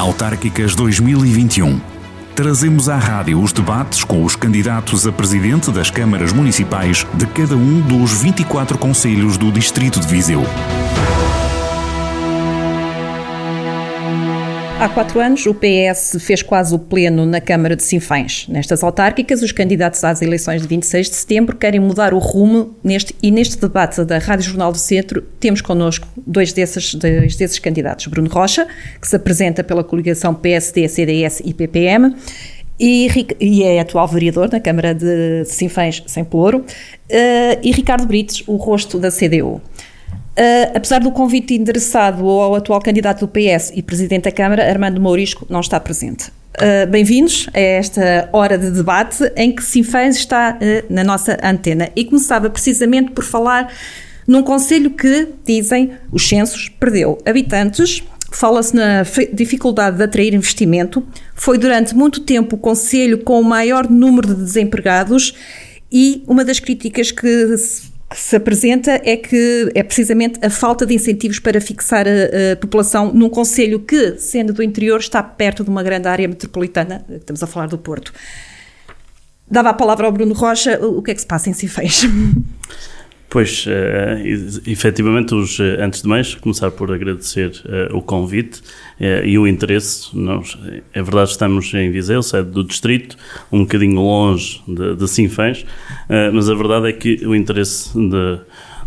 Autárquicas 2021. Trazemos à rádio os debates com os candidatos a presidente das câmaras municipais de cada um dos 24 conselhos do Distrito de Viseu. Há quatro anos, o PS fez quase o pleno na Câmara de Sinfães. Nestas autárquicas, os candidatos às eleições de 26 de setembro querem mudar o rumo neste, e neste debate da Rádio Jornal do Centro temos connosco dois desses, dois desses candidatos. Bruno Rocha, que se apresenta pela coligação PSD, CDS e PPM, e, é atual vereador na Câmara de Sinfães, sem Pelouro, uh, e Ricardo Brites, o rosto da CDU. Uh, apesar do convite endereçado ao atual candidato do PS e presidente da Câmara, Armando Mourisco, não está presente. Uh, Bem-vindos a esta hora de debate em que Sinfãs está uh, na nossa antena. E começava precisamente por falar num conselho que, dizem os censos, perdeu habitantes, fala-se na dificuldade de atrair investimento, foi durante muito tempo o conselho com o maior número de desempregados e uma das críticas que que se apresenta é que é precisamente a falta de incentivos para fixar a, a, população num conselho que, sendo do interior, está perto de uma grande área metropolitana, estamos a falar do Porto. Dava a palavra ao Bruno Rocha, o que é que se passa em Cifés? Pois, uh, efetivamente, os, uh, antes de mais, começar por agradecer uh, o convite uh, e o interesse. Nós, é verdade, estamos em Viseu, sede do distrito, um bocadinho longe de, de Sinfãs, mas a verdade é que o interesse de,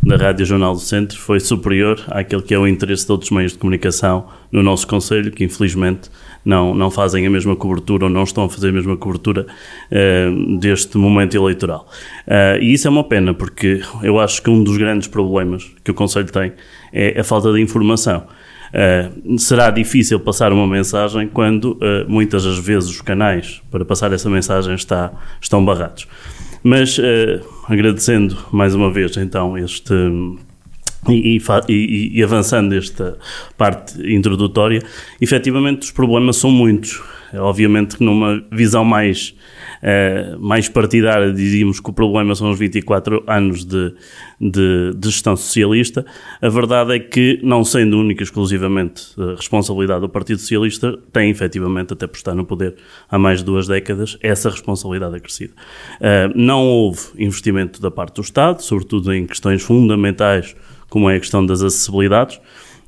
da Rádio Jornal do Centro foi superior àquele que é o interesse de outros meios de comunicação no nosso Conselho, que infelizmente não, não fazem a mesma cobertura ou não estão a fazer a mesma cobertura uh, deste momento eleitoral. Uh, e isso é uma pena, porque eu acho que um dos grandes problemas que o Conselho tem é a falta de informação. Uh, será difícil passar uma mensagem quando muitas das vezes os canais para passar essa mensagem está, estão barrados. Mas uh, agradecendo mais uma vez então este e, e, e, avançando esta parte introdutória, efetivamente os problemas são muitos. Obviamente que numa visão mais, uh, mais partidária dizíamos que o problema são os 24 anos de, de, de, gestão socialista. A verdade é que, não sendo única exclusivamente a responsabilidade do Partido Socialista, tem efetivamente, até por estar no poder há mais de duas décadas, essa responsabilidade acrescida. Uh, não houve investimento da parte do Estado, sobretudo em questões fundamentais como é a questão das acessibilidades.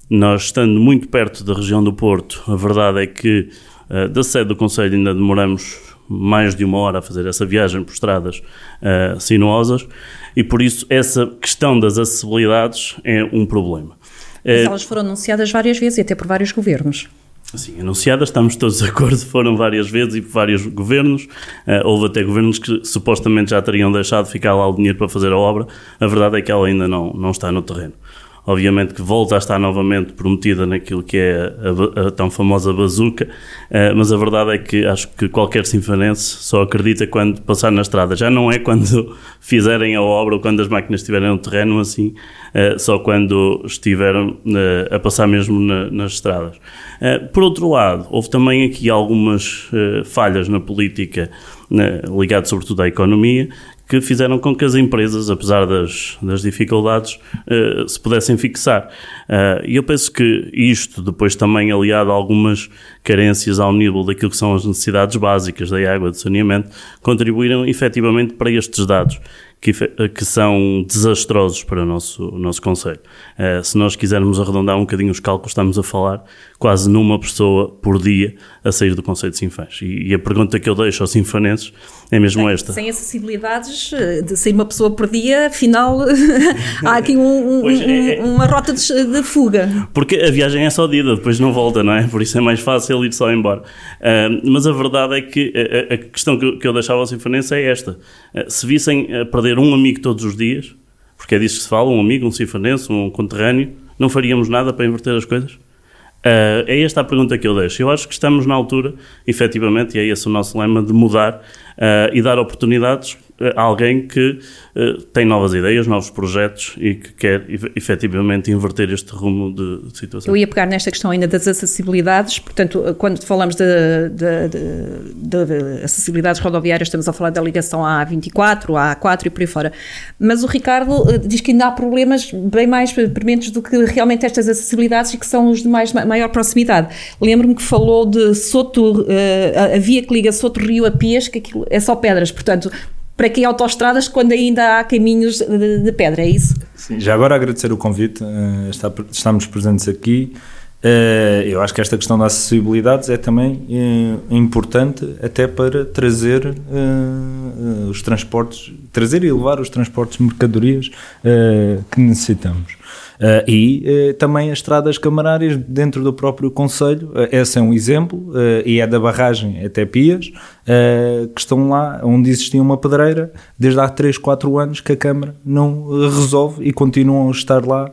Nós, estando muito perto da região do Porto, a verdade é que uh, da sede do Conselho ainda demoramos mais de uma hora a fazer essa viagem por estradas uh, sinuosas e por isso essa questão das acessibilidades é um problema. Mas eh, elas foram anunciadas várias vezes e até por vários governos. Sim, anunciadas, estamos todos de acordo, foram várias vezes e por vários governos. Uh, houve até governos que supostamente já teriam deixado ficar lá o dinheiro para fazer a obra. A verdade é que ela ainda não, não está no terreno obviamente que volta a estar novamente prometida naquilo que é a, a tão famosa bazuca, uh, mas a verdade é que acho que qualquer sinfanense só acredita quando passar na estrada. Já não é quando fizerem a obra ou quando as máquinas estiverem no terreno, assim, uh, só quando estiveram uh, a passar mesmo na, nas estradas. por outro lado, houve também aqui algumas falhas na política ligado sobretudo à economia, que fizeram com que as empresas, apesar das, das dificuldades, uh, se pudessem fixar. Uh, e eu penso que isto, depois também aliado a algumas carências ao nível daquilo que são as necessidades básicas da água, de saneamento, contribuíram efetivamente para estes dados que, que são desastrosos para o nosso, nosso Conselho. Uh, se nós quisermos arredondar um bocadinho os cálculos, estamos a falar quase numa pessoa por dia a sair do Conselho de Sinfãs. E, e a pergunta que eu deixo aos sinfanenses é mesmo sem, esta. Sem acessibilidades, eh, de sair uma pessoa por dia, afinal, há aqui um, um, é, uma rota de, de, fuga. Porque a viagem é só de ida, depois não volta, não é? Por isso é mais fácil ir só embora. Uh, mas a verdade é que a, a questão que eu, que eu deixava aos sinfanenses é esta. Uh, se vissem a perder um amigo todos os dias, porque é disso que se fala, um amigo, um sinfanense, um conterrâneo, não faríamos nada para inverter as coisas? Uh, é esta a pergunta que eu deixo. Eu acho que estamos na altura, efetivamente, e é esse o nosso lema, de mudar uh, e dar oportunidades alguém que uh, tem novas ideias, novos projetos e que quer efetivamente inverter este rumo de, de, situação. Eu ia pegar nesta questão ainda das acessibilidades, portanto, quando falamos de, de, de acessibilidades rodoviárias, estamos a falar da ligação à A24, à A4 e por aí fora. Mas o Ricardo diz que ainda há problemas bem mais prementes do que realmente estas acessibilidades e que são os de mais, maior proximidade. Lembro-me que falou de Soto, uh, a via que liga Soto Rio a Pias, que aquilo é só pedras, portanto, para que autoestradas quando ainda há caminhos de, de pedra, é isso? Sim, já agora agradecer o convite, uh, está, estamos presentes aqui. Uh, eu acho que esta questão da acessibilidade é também uh, importante até para trazer os transportes, trazer e levar os transportes de mercadorias que necessitamos. Uh, e uh, também as estradas camarárias dentro do próprio Conselho, uh, esse é um exemplo, e é da barragem até Pias, que estão lá onde existia uma pedreira desde há 3, 4 anos que a Câmara não resolve e continuam a estar lá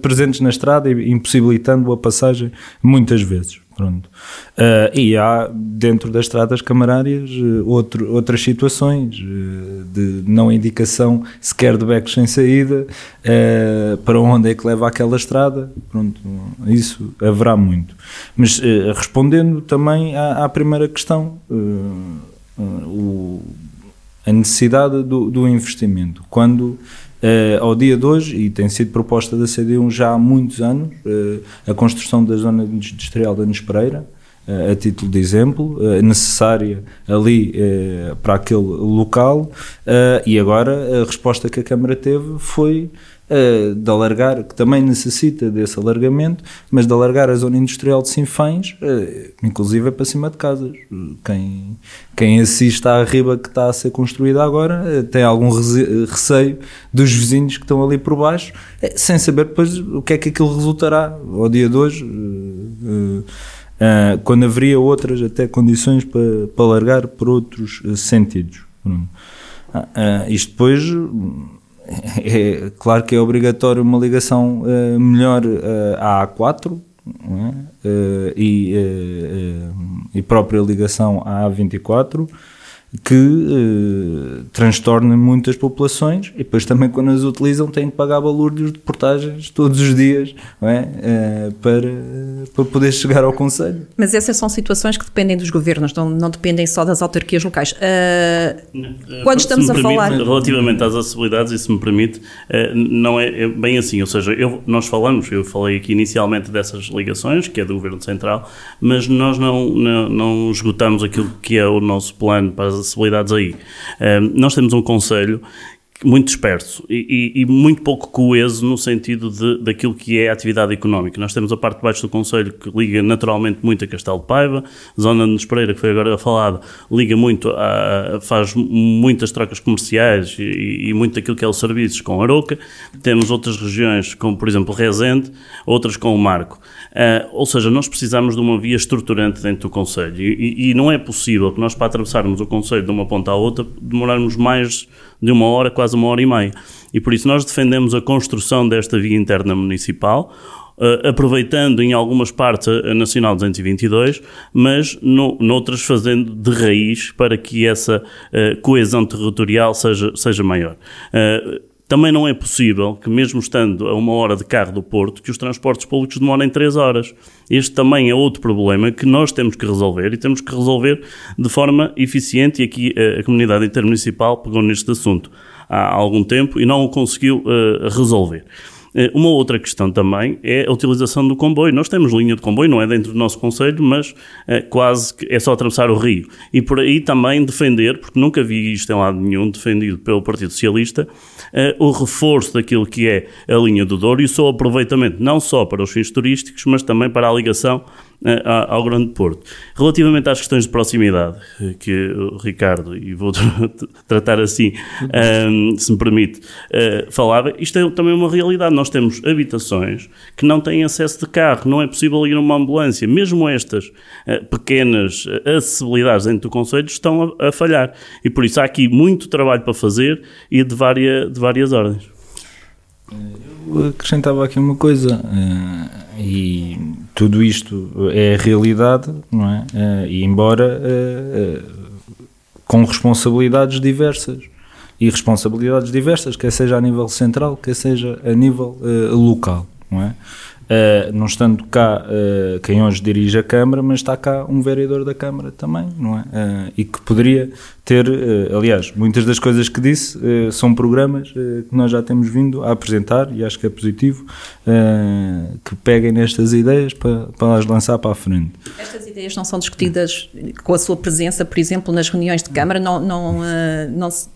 presentes na estrada, impossibilitando a passagem muitas vezes. Pronto. Uh, e há dentro das estradas camarárias uh, outro, outras situações uh, de não indicação sequer de becos sem saída, para onde é que leva aquela estrada. Pronto, isso haverá muito. Mas respondendo também à, à primeira questão, o, a necessidade do, do investimento. Quando Uh, ao dia de hoje, e tem sido proposta da CDU já há muitos anos, uh, a construção da zona industrial da Nespereira, uh, a título de exemplo, necessária ali para aquele local, e agora a resposta que a Câmara teve foi uh, de alargar, que também necessita desse alargamento, mas de alargar a zona industrial de Sinfães, uh, inclusive é para cima de casas. Quem, quem assiste à riba que está a ser construída agora uh, tem algum receio dos vizinhos que estão ali por baixo, sem saber depois o que é que aquilo resultará ao dia de hoje. Uh, quando haveria outras até condições para, para largar por outros uh, sentidos. Uh, isto depois é claro que é obrigatório uma ligação uh, melhor uh, à A4 é? uh, e, e própria ligação à A24 que uh, transtorna muitas populações e depois também quando as utilizam têm que pagar valores de portagens todos os dias é? uh, para, para poder chegar ao Conselho. Mas essas são situações que dependem dos governos, não, não dependem só das autarquias locais. Uh, quando estamos a permite, falar... Relativamente às acessibilidades, e se me permite, não é, é, bem assim, ou seja, eu, nós falamos, eu falei aqui inicialmente dessas ligações, que é do Governo Central, mas nós não, não, não esgotamos aquilo que é o nosso plano para as acessibilidades aí. nós temos um conselho muito disperso e, e, e, muito pouco coeso no sentido de, daquilo que é a atividade económica. Nós temos a parte de baixo do Conselho que liga naturalmente muito a Castelo de Paiva, zona de Nespereira, que foi agora falada, liga muito, a, faz muitas trocas comerciais e, e, muito aquilo que é os serviços com Aroca. Temos outras regiões, como por exemplo Rezende, outras com o Marco. Uh, ou seja, nós precisamos de uma via estruturante dentro do Conselho e, e não é possível que nós, para atravessarmos o Conselho de uma ponta à outra, demorarmos mais de uma hora, quase uma hora e meia. E por isso nós defendemos a construção desta via interna municipal, Uh, aproveitando em algumas partes a, Nacional 222, mas no, noutras fazendo de raiz para que essa uh, coesão territorial seja, seja maior. Uh, também não é possível que, mesmo estando a uma hora de carro do Porto, que os transportes públicos demorem três horas. Este também é outro problema que nós temos que resolver e temos que resolver de forma eficiente. E aqui a, a comunidade intermunicipal pegou neste assunto há algum tempo e não o conseguiu uh, resolver. Eh, uma outra questão também é a utilização do comboio. Nós temos linha de comboio, não é dentro do nosso Conselho, mas é, quase que é só atravessar o rio. E por aí também defender, porque nunca vi isto em lado nenhum, defendido pelo Partido Socialista, é, o reforço daquilo que é a linha do Douro e o seu aproveitamento, não só para os fins turísticos, mas também para a ligação ao Grande Porto. Relativamente às questões de proximidade, eh, que o Ricardo, e vou tratar assim, um, se me permite, uh, falava, isto é também uma realidade. Nós temos habitações que não têm acesso de carro, não é possível ir numa ambulância. Mesmo estas uh, pequenas acessibilidades dentro do Conselho estão a, a, falhar. E por isso há aqui muito trabalho para fazer e de, várias, de várias ordens. Eu acrescentava aqui uma coisa. Uh e tudo isto é realidade, não é? Eh, e embora eh, eh, com responsabilidades diversas. e responsabilidades diversas, quer seja a nível central, quer seja a nível local, não é? Uh, não estando cá uh, quem hoje dirige a Câmara, mas está cá um vereador da Câmara também, não é? Uh, e que poderia ter, aliás, muitas das coisas que disse são programas que nós já temos vindo a apresentar e acho que é positivo que peguem nestas ideias para, para as lançar para a frente. Estas ideias não são discutidas com a sua presença, por exemplo, nas reuniões de Câmara, não, não, não se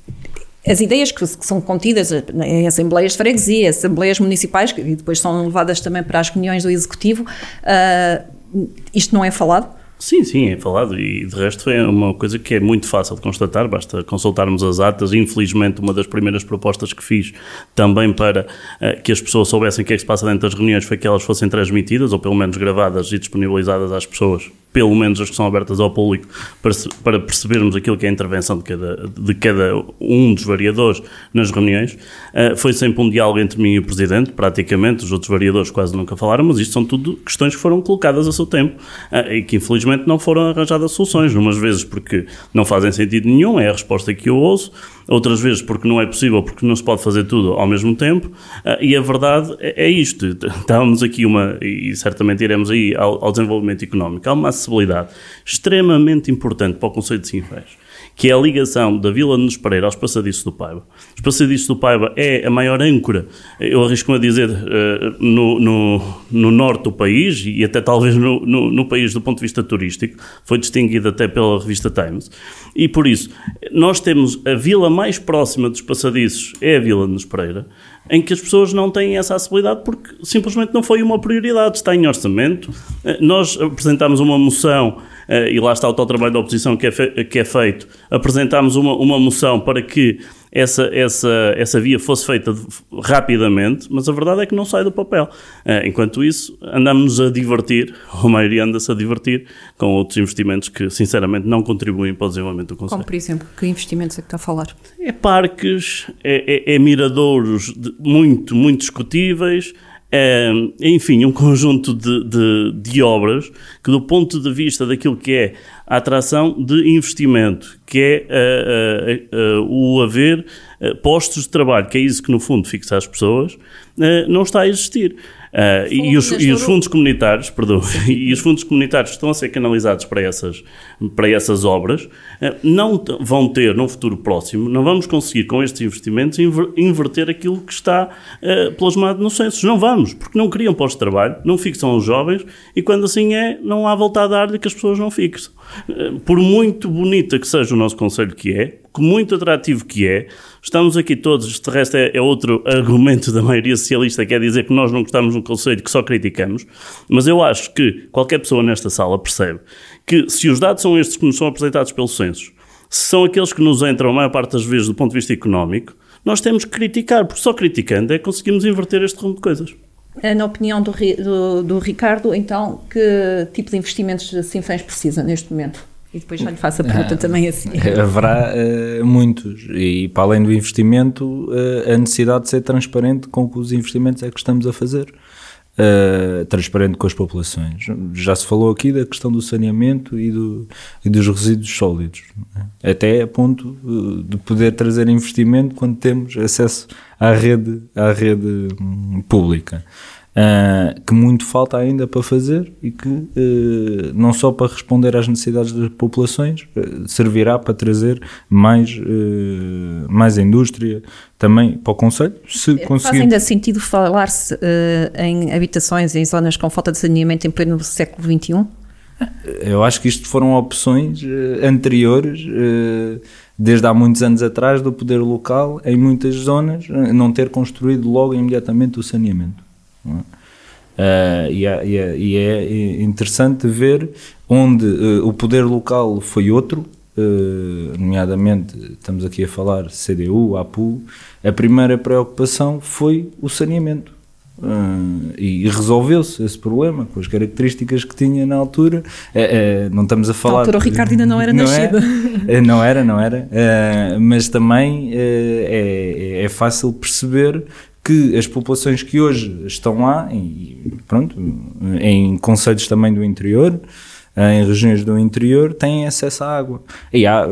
as ideias que, que, são contidas em assembleias de freguesia, assembleias municipais, que depois são levadas também para as reuniões do Executivo, uh, isto não é falado? Sim, sim, é falado e de resto é uma coisa que é muito fácil de constatar, basta consultarmos as atas. Infelizmente, uma das primeiras propostas que fiz também para uh, que as pessoas soubessem o que é que se passa dentro das reuniões foi que elas fossem transmitidas ou pelo menos gravadas e disponibilizadas às pessoas pelo menos as que são abertas ao público, para, para percebermos aquilo que é a intervenção de cada, de cada um dos variadores nas reuniões. Uh, foi sempre um diálogo entre mim e o Presidente, praticamente, os outros variadores quase nunca falaram, mas isto são tudo questões que foram colocadas a seu tempo uh, e que infelizmente não foram arranjadas soluções, umas vezes porque não fazem sentido nenhum, é a resposta que eu ouço, outras vezes porque não é possível, porque não se pode fazer tudo ao mesmo tempo, uh, e a verdade é, é, isto. Estávamos aqui uma, e certamente iremos aí ao, ao desenvolvimento económico, há uma acessibilidade extremamente importante para o Conselho de Sinfãs que é a ligação da Vila Nos Pereira aos passadiços do Paiva. Os passadiços do Paiva é a maior âncora, eu arrisco-me a dizer, uh, no, no, no, norte do país e até talvez no, no, no, país do ponto de vista turístico, foi distinguido até pela revista Times. E por isso, nós temos a vila mais próxima dos passadiços, é a Vila de Pereira, em que as pessoas não têm essa acessibilidade porque simplesmente não foi uma prioridade, está em orçamento. Eh, nós apresentámos uma moção, eh, e lá está o tal trabalho da oposição que é, que é feito, apresentámos uma, uma moção para que essa, essa, essa via fosse feita rapidamente, mas a verdade é que não sai do papel. Eh, enquanto isso, andamos a divertir, a maioria anda-se a divertir com outros investimentos que, sinceramente, não contribuem para o desenvolvimento do Conselho. Como, por exemplo, que investimentos é que está a falar? É parques, é, é, é miradouros muito, muito discutíveis, é, enfim, um conjunto de, de, de, obras que, do ponto de vista daquilo que é a atração de investimento, que é uh, uh, uh, o haver postos de trabalho, que é isso que, no fundo, fixa as pessoas, não está a existir. Uh, e, os, e, os, fundos comunitários, perdão, e os fundos comunitários que estão a ser canalizados para essas, para essas obras uh, não vão ter, num futuro próximo, não vamos conseguir com estes investimentos inver, inverter aquilo que está uh, plasmado no censo. Não vamos, porque não criam postos de trabalho, não fixam os jovens e quando assim é, não há volta a dar-lhe que as pessoas não fixam. Por muito bonita que seja o nosso Conselho que é, muito atrativo que é, Estamos aqui todos, de resto é, é, outro argumento da maioria socialista, que é dizer que nós não gostamos de um conselho, que só criticamos, mas eu acho que qualquer pessoa nesta sala percebe que se os dados são estes que nos são apresentados pelos censos, se são aqueles que nos entram a maior parte das vezes do ponto de vista económico, nós temos que criticar, porque só criticando é que conseguimos inverter este rumo de coisas. Na opinião do, do, do Ricardo, então, que tipo de investimentos Sinfãs precisa neste momento? E depois já lhe faço a pergunta ah, também assim. Haverá uh, muitos, e para além do investimento, uh, a necessidade de ser transparente com os investimentos é que estamos a fazer. Uh, transparente com as populações. Já se falou aqui da questão do saneamento e, do, e dos resíduos sólidos, é? até a ponto de poder trazer investimento quando temos acesso à rede, à rede hum, pública. Uh, que muito falta ainda para fazer e que uh, não só para responder às necessidades das populações uh, servirá para trazer mais, mais indústria também para o Conselho. Se conseguir... Faz ainda sentido falar-se em habitações em zonas com falta de saneamento em pleno século XXI? Eu acho que isto foram opções anteriores desde há muitos anos atrás do poder local em muitas zonas não ter construído logo imediatamente o saneamento. Uh, e, é, e, é, e, é, interessante ver onde uh, o poder local foi outro, uh, nomeadamente estamos aqui a falar CDU, APU, a primeira preocupação foi o saneamento. e resolveu-se esse problema com as características que tinha na altura. não estamos a falar. Na altura o Ricardo ainda não era não nascido. É, não era, não era. mas também é, é fácil perceber que as populações que hoje estão lá, pronto, em conselhos também do interior, em regiões do interior têm acesso à água. E há,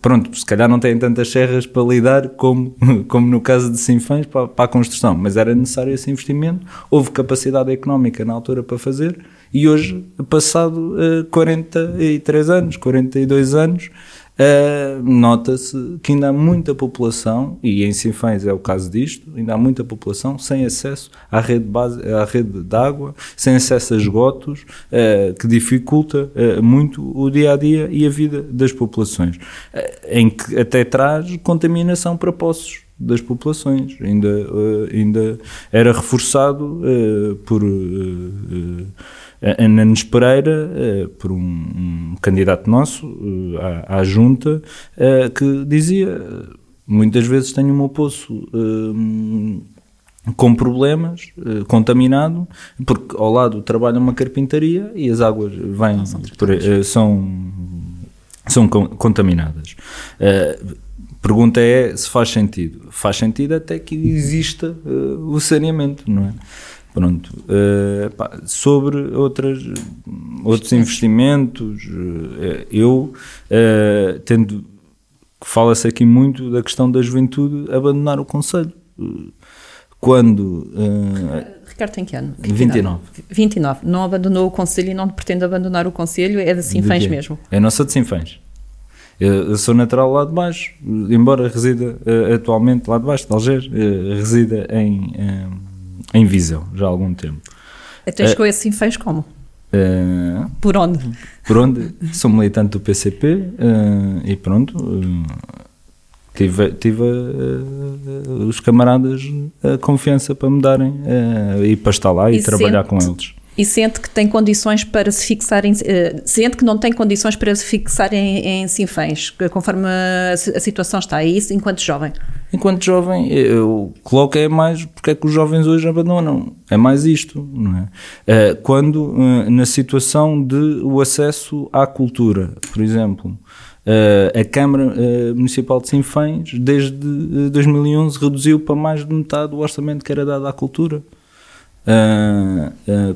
pronto, se calhar não têm tantas serras para lidar como, como no caso de Sinfãs para, para a construção, mas era necessário esse investimento, houve capacidade económica na altura para fazer e hoje, passado uh, 43 anos, 42 anos, Uh, Nota-se que ainda há muita população, e em Sinfãs é o caso disto, ainda há muita população sem acesso à rede, base, à rede de água, sem acesso a esgotos, uh, que dificulta uh, muito o dia a dia e a vida das populações, em que até traz contaminação para poços das populações. Ainda, ainda era reforçado por Ana Nunes Pereira, eh, por um, um candidato nosso eh, à, à junta, eh, que dizia muitas vezes tenho o meu poço com problemas, contaminado, porque ao lado trabalha uma carpintaria e as águas vêm, são, por, são, são contaminadas. pergunta é se faz sentido. Faz sentido até que exista o saneamento, não é? Pronto. Uh, pá, sobre outras, outros investimentos, uh, eu uh, tendo fala-se aqui muito da questão da juventude abandonar o Conselho. Quando. Ricardo tem que ano? 29. 29. Não abandonou o Conselho e não pretende abandonar o Conselho, é de Sinfãs de mesmo. É nossa de Sinfãs. Eu, eu, sou natural lá de baixo, embora resida atualmente lá de baixo, de Alger, resida em em Viseu, já há algum tempo. Então chegou uh, assim, fez como? Uh, por onde? Por onde? Sou militante do PCP uh, eh, e pronto. Uh, tive, tive os camaradas a confiança para me darem e para estar lá e, e trabalhar com eles e sente que tem condições para se fixar em, uh, sente que não tem condições para se fixar em, em Sinfãs, conforme a, a, situação está, é isso enquanto jovem? Enquanto jovem, eu coloco é mais porque é que os jovens hoje abandonam, é mais isto, não é? Uh, quando uh, na situação de o acesso à cultura, por exemplo, a Câmara Municipal de Sinfãs, desde 2011, reduziu para mais de metade o orçamento que era dado à cultura.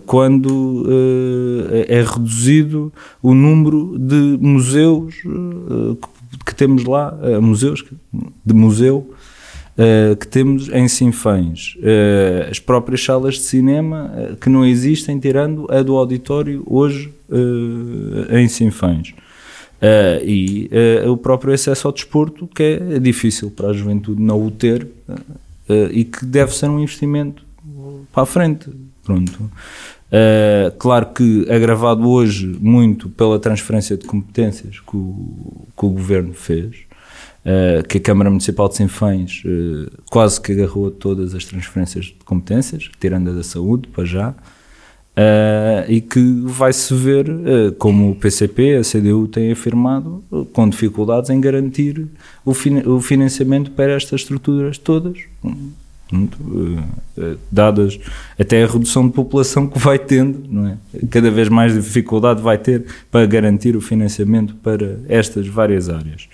Quando é reduzido o número de museus que, que, temos lá, museus de museu que temos em Sinfãs, as próprias salas de cinema que não existem, tirando a do auditório hoje em Sinfãs. e o próprio acesso ao desporto, que é difícil para a juventude não o ter e que deve ser um investimento para a frente. Pronto. Uh, claro que agravado hoje muito pela transferência de competências que o, que o governo fez, uh, que a Câmara Municipal de Sinfãs uh, quase que agarrou todas as transferências de competências, tirando a da saúde para já, e que vai-se ver, como o PCP, a CDU tem afirmado, com dificuldades em garantir o, o financiamento para estas estruturas todas eh, dadas até a redução de população que vai tendo, não é? cada vez mais dificuldade vai ter para garantir o financiamento para estas várias áreas.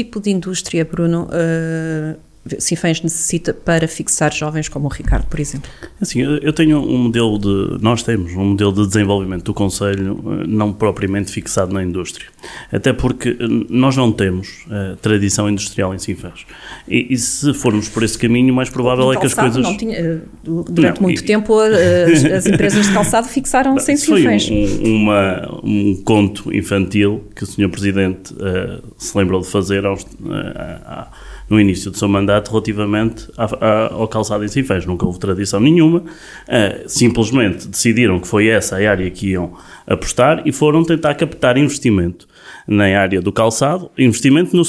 Tipo de indústria, Bruno, uh, Sinfãs necessita para fixar jovens como o Ricardo, por exemplo? Assim, eu tenho um modelo de, nós temos um modelo de desenvolvimento do Conselho eh, não propriamente fixado na indústria, até porque eh, nós não temos uh, tradição industrial em Sinfãs e, e, se formos por esse caminho, mais provável é que as coisas... Não tinha, durante não, muito e... tempo as, as, empresas de calçado fixaram-se em Sinfãs. Foi um, uma, um conto infantil que o Sr. Presidente uh, se lembrou de fazer aos, uh, no início do seu mandato relativamente a, a, ao calçado em Sinfãs. Nunca houve tradição nenhuma, uh, simplesmente decidiram que foi essa a área que iam apostar e foram tentar captar investimento na área do calçado, investimento, no,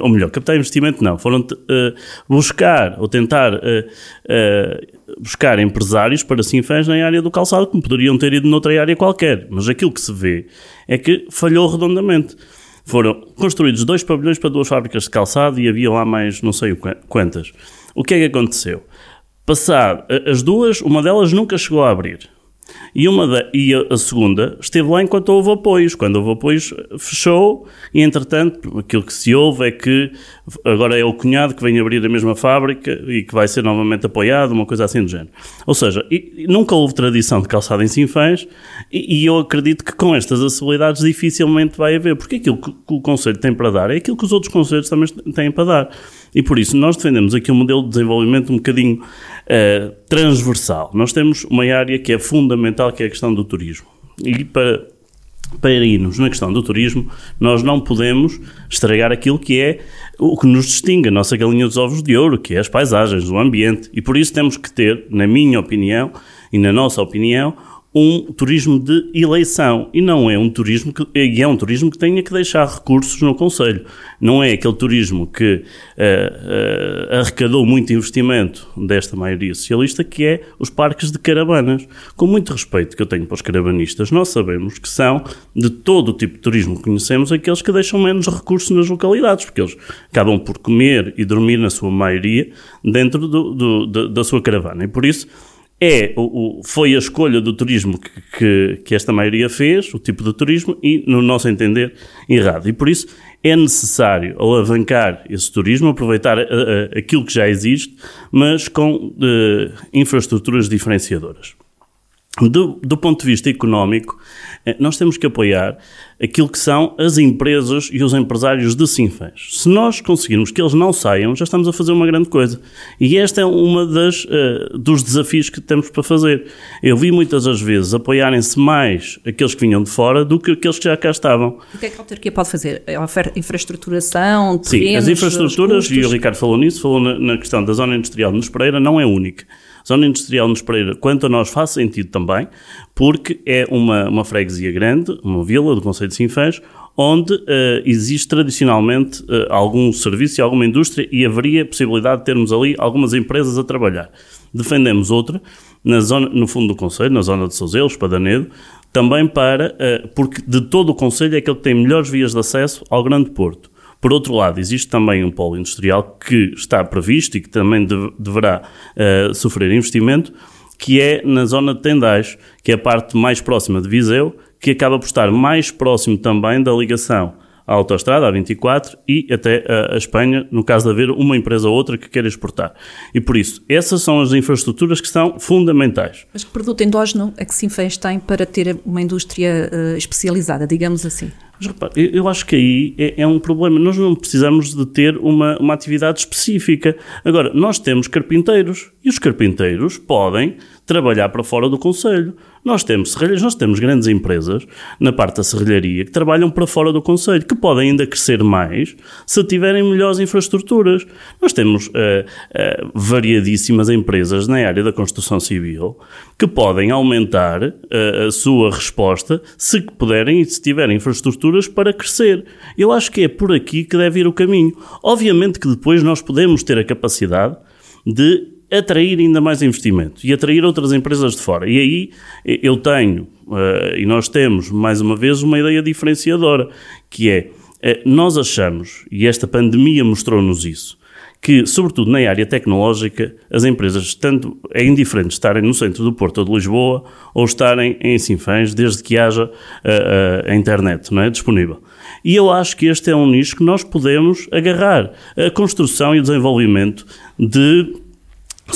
ou melhor, captar investimento não, foram uh, buscar ou tentar uh, buscar empresários para Sinfãs na área do calçado, como poderiam ter ido noutra área qualquer, mas aquilo que se vê é que falhou redondamente. Foram construídos dois pavilhões para duas fábricas de calçado e havia lá mais não sei quantas. O que é que aconteceu? Passado as duas, uma delas nunca chegou a abrir. E, uma da, e a, segunda esteve lá enquanto houve apoios. Quando houve apoios, fechou e, entretanto, aquilo que se ouve é que agora é o cunhado que vem abrir a mesma fábrica e que vai ser novamente apoiado, uma coisa assim do género. Ou seja, e, nunca houve tradição de calçado em Sinfãs e, e, eu acredito que com estas acessibilidades dificilmente vai haver, porque aquilo que, que o Conselho tem para dar é aquilo que os outros Conselhos também têm para dar. E por isso nós defendemos aqui um modelo de desenvolvimento um bocadinho uh, transversal. Nós temos uma área que é fundamental, que é a questão do turismo. E para, para irmos na questão do turismo, nós não podemos estragar aquilo que é o que nos distingue, a nossa galinha dos ovos de ouro, que é as paisagens, o ambiente. E por isso temos que ter, na minha opinião e na nossa opinião, um turismo de eleição e não é um turismo que é um turismo que tenha que deixar recursos no Conselho. Não é aquele turismo que uh, uh, arrecadou muito investimento desta maioria socialista, que é os parques de caravanas. Com muito respeito que eu tenho para os caravanistas, nós sabemos que são, de todo o tipo de turismo que conhecemos, aqueles que deixam menos recursos nas localidades, porque eles acabam por comer e dormir, na sua maioria, dentro do, do, da sua caravana. E por isso é, o, o, foi a escolha do turismo que, que, que, esta maioria fez, o tipo de turismo, e, no nosso entender, errado. E por isso é necessário alavancar esse turismo, aproveitar a, a, aquilo que já existe, mas com uh, infraestruturas diferenciadoras. Do, do, ponto de vista económico, eh, nós temos que apoiar aquilo que são as empresas e os empresários de Sinfãs. Se nós conseguirmos que eles não saiam, já estamos a fazer uma grande coisa. E este é uma das uh, dos desafios que temos para fazer. Eu vi muitas das vezes apoiarem-se mais aqueles que vinham de fora do que aqueles que já cá estavam. O que é que a autarquia pode fazer? É a infraestruturação, terrenos, Sim, as infraestruturas, e o Ricardo falou nisso, falou na, na questão da zona industrial de Nos Pereira, não é única. Zona Industrial nos Pereira, quanto a nós, faz sentido também, porque é uma, uma freguesia grande, uma vila do Conselho de Sinfãs, onde uh, existe tradicionalmente uh, algum serviço e alguma indústria e haveria possibilidade de termos ali algumas empresas a trabalhar. Defendemos outra, na zona, no fundo do Conselho, na zona de Sozelos, Padanedo, também para, uh, porque de todo o Conselho é aquele que tem melhores vias de acesso ao Grande Porto. Por outro lado, existe também um polo industrial que está previsto e que também de, deverá uh, sofrer investimento, que é na zona de Tendais, que é a parte mais próxima de Viseu, que acaba por estar mais próximo também da ligação à autoestrada, a 24, e até a, a, Espanha, no caso de haver uma empresa ou outra que queira exportar. E por isso, essas são as infraestruturas que são fundamentais. Mas que produto endógeno é que Sinfãs tem para ter uma indústria uh, especializada, digamos assim? Mas repare, eu acho que aí é, é, um problema. Nós não precisamos de ter uma, uma atividade específica. Agora, nós temos carpinteiros e os carpinteiros podem trabalhar para fora do Conselho. Nós temos serralhas, nós temos grandes empresas na parte da serralharia que trabalham para fora do Conselho, que podem ainda crescer mais se tiverem melhores infraestruturas. Nós temos uh, uh, variadíssimas empresas na área da construção civil que podem aumentar uh, a sua resposta se puderem e se tiverem infraestruturas para crescer. Eu acho que é por aqui que deve ir o caminho. Obviamente que depois nós podemos ter a capacidade de atrair ainda mais investimento e atrair outras empresas de fora. E aí eu tenho, uh, e nós temos, mais uma vez, uma ideia diferenciadora, que é, uh, nós achamos, e esta pandemia mostrou-nos isso, que, sobretudo na área tecnológica, as empresas, tanto é indiferente estarem no centro do Porto ou de Lisboa ou estarem em Sinfãs, desde que haja uh, a internet não é, disponível. E eu acho que este é um nicho que nós podemos agarrar. A construção e o desenvolvimento de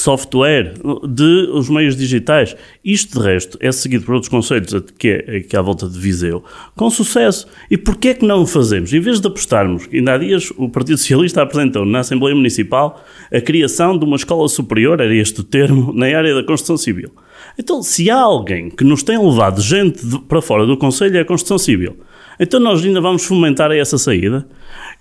software, de os meios digitais. Isto, de resto, é seguido por outros conselhos que é, que à volta de Viseu, com sucesso. E porquê é que não o fazemos? Em vez de apostarmos, ainda há dias o Partido Socialista apresentou na Assembleia Municipal a criação de uma escola superior, era este o termo, na área da construção civil. Então, se há alguém que nos tem levado gente de, para fora do Conselho, é a construção civil. Então nós ainda vamos fomentar essa saída?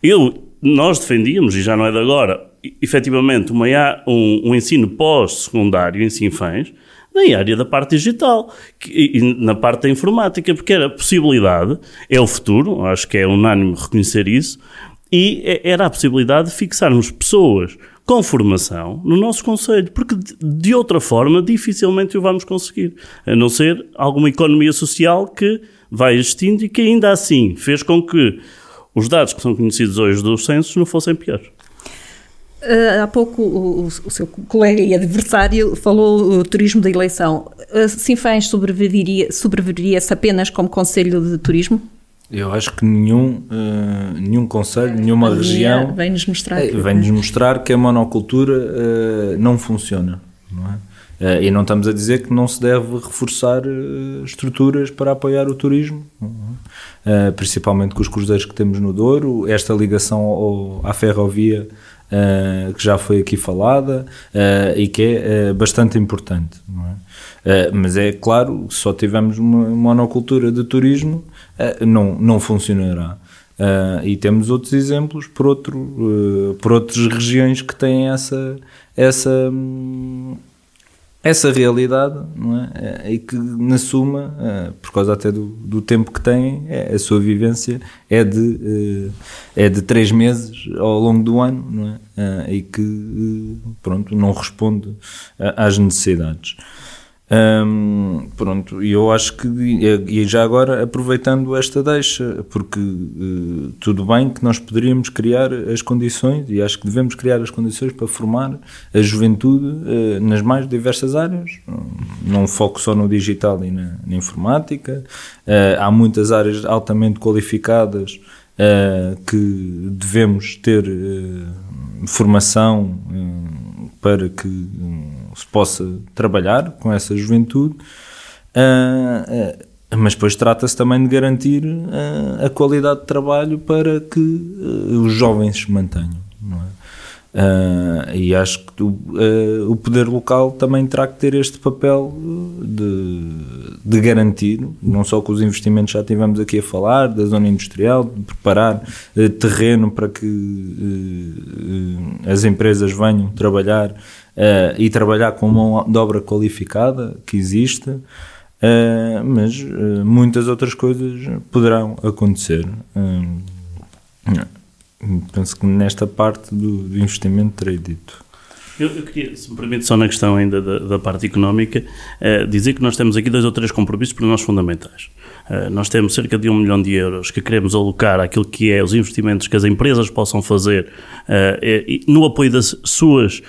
Eu, nós defendíamos, e já não é de agora, efetivamente uma, um, um ensino pós-secundário em Sinfãs na área da parte digital que, e na parte da informática, porque era a possibilidade, é o futuro, acho que é unânime reconhecer isso, e é, era a possibilidade de fixarmos pessoas com formação no nosso Conselho, porque de outra forma dificilmente o vamos conseguir, a não ser alguma economia social que vai existindo e que ainda assim fez com que os dados que são conhecidos hoje dos censos não fossem piores. Uh, há pouco o, o, seu colega e adversário falou o turismo da eleição. Uh, Sinfãs sobreviveria, sobreviveria-se apenas como Conselho de Turismo? Eu acho que nenhum, uh, nenhum conselho, nenhuma região vem-nos mostrar, é, vem mostrar que a monocultura uh, não funciona. Não é? uh, e não estamos a dizer que não se deve reforçar estruturas para apoiar o turismo, é? principalmente com os cruzeiros que temos no Douro, esta ligação ao, à ferrovia que já foi aqui falada e que é bastante importante. É? mas é claro, só tivemos uma monocultura de turismo uh, não, não funcionará. Uh, e temos outros exemplos por, outro, uh, por outras regiões que têm essa, essa, um, essa realidade não é? e que, na suma, por causa até do, do tempo que têm, é, a sua vivência é de, é de três meses ao longo do ano não é? e que pronto, não responde às necessidades. Pronto, e eu acho que, e já agora aproveitando esta deixa, porque uh, tudo bem que nós poderíamos criar as condições, e acho que devemos criar as condições para formar a juventude uh, nas mais diversas áreas, não foco só no digital e na, na informática, uh, há muitas áreas altamente qualificadas que devemos ter formação para que se possa trabalhar com essa juventude, uh, uh, mas depois trata-se também de garantir uh, a qualidade de trabalho para que os jovens se mantenham. Uh, e acho que o, o poder local também terá que ter este papel de, de, garantir, não só com os investimentos já tivemos aqui a falar, da zona industrial, de preparar terreno para que as empresas venham trabalhar e trabalhar com mão de obra qualificada que existe, mas muitas outras coisas poderão acontecer. Penso que nesta parte do, do investimento terei dito. Eu, eu, queria, se me permite, só na questão ainda da, da parte económica, uh, dizer que nós temos aqui dois ou três compromissos para nós fundamentais. Uh, nós temos cerca de um milhão de euros que queremos alocar àquilo que é os investimentos que as empresas possam fazer uh, no apoio das suas,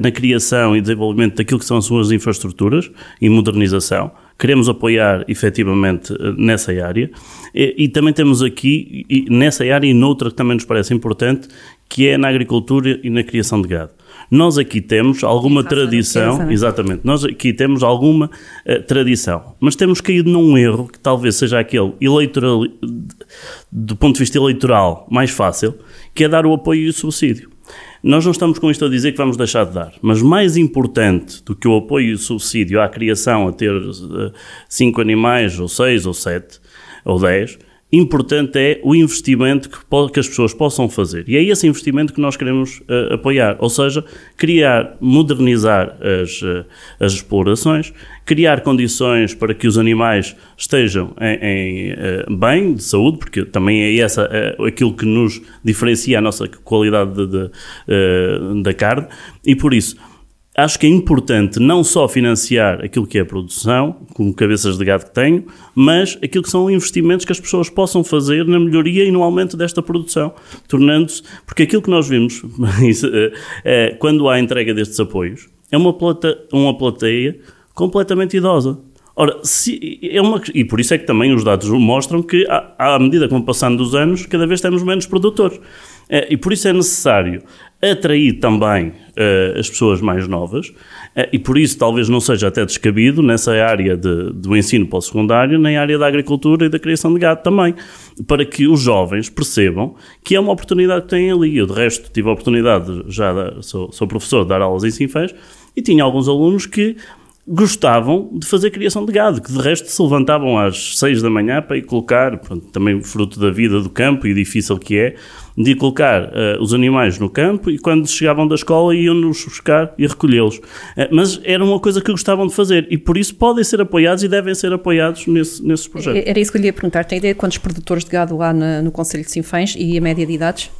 na criação e desenvolvimento daquilo que são as suas infraestruturas e modernização queremos apoiar efetivamente nessa área e, e também temos aqui, nessa área e noutra que também nos parece importante, que é na agricultura e na criação de gado. Nós aqui temos alguma tradição, é? exatamente, nós aqui temos alguma uh, tradição, mas temos caído num erro que talvez seja aquele eleitoral, do ponto de vista eleitoral mais fácil, que é dar o apoio e o subsídio. Nós não estamos com isto a dizer que vamos deixar de dar, mas mais importante do que o apoio e o subsídio à criação a ter uh, cinco animais, ou seis, ou sete, ou dez, importante é o investimento que, que, as pessoas possam fazer. E é esse investimento que nós queremos uh, apoiar. Ou seja, criar, modernizar as, uh, as explorações, criar condições para que os animais estejam em, em uh, bem, de saúde, porque também é essa aquilo que nos diferencia a nossa qualidade de, de, da carne. E por isso, acho que é importante não só financiar aquilo que é a produção, como cabeças de gado que tenho, mas aquilo que são investimentos que as pessoas possam fazer na melhoria e no aumento desta produção, tornando-se. Porque aquilo que nós vimos é, quando há entrega destes apoios é uma, plata, uma plateia completamente idosa. Ora, se, é uma, e por isso é que também os dados mostram que, à, à medida que vão passando os anos, cada vez temos menos produtores. É, e por isso é necessário atrair também uh, as pessoas mais novas, uh, e por isso talvez não seja até descabido nessa área de, do ensino pós-secundário, nem área da agricultura e da criação de gado também, para que os jovens percebam que é uma oportunidade que têm ali. Eu, de resto, tive a oportunidade, já da, sou, sou professor, de dar aulas em Sinfãs, e tinha alguns alunos que gostavam de fazer criação de gado, que de resto se levantavam às 6 da manhã para ir colocar, pronto, também fruto da vida do campo e difícil que é, de colocar uh, os animais no campo e quando chegavam da escola iam-nos buscar e recolhê-los. Uh, mas era uma coisa que gostavam de fazer e por isso podem ser apoiados e devem ser apoiados nesse, nesses projetos. Era isso que eu lhe ia perguntar. Tem ideia de quantos produtores de gado há na, no Conselho de Sinfãs e a média de idades?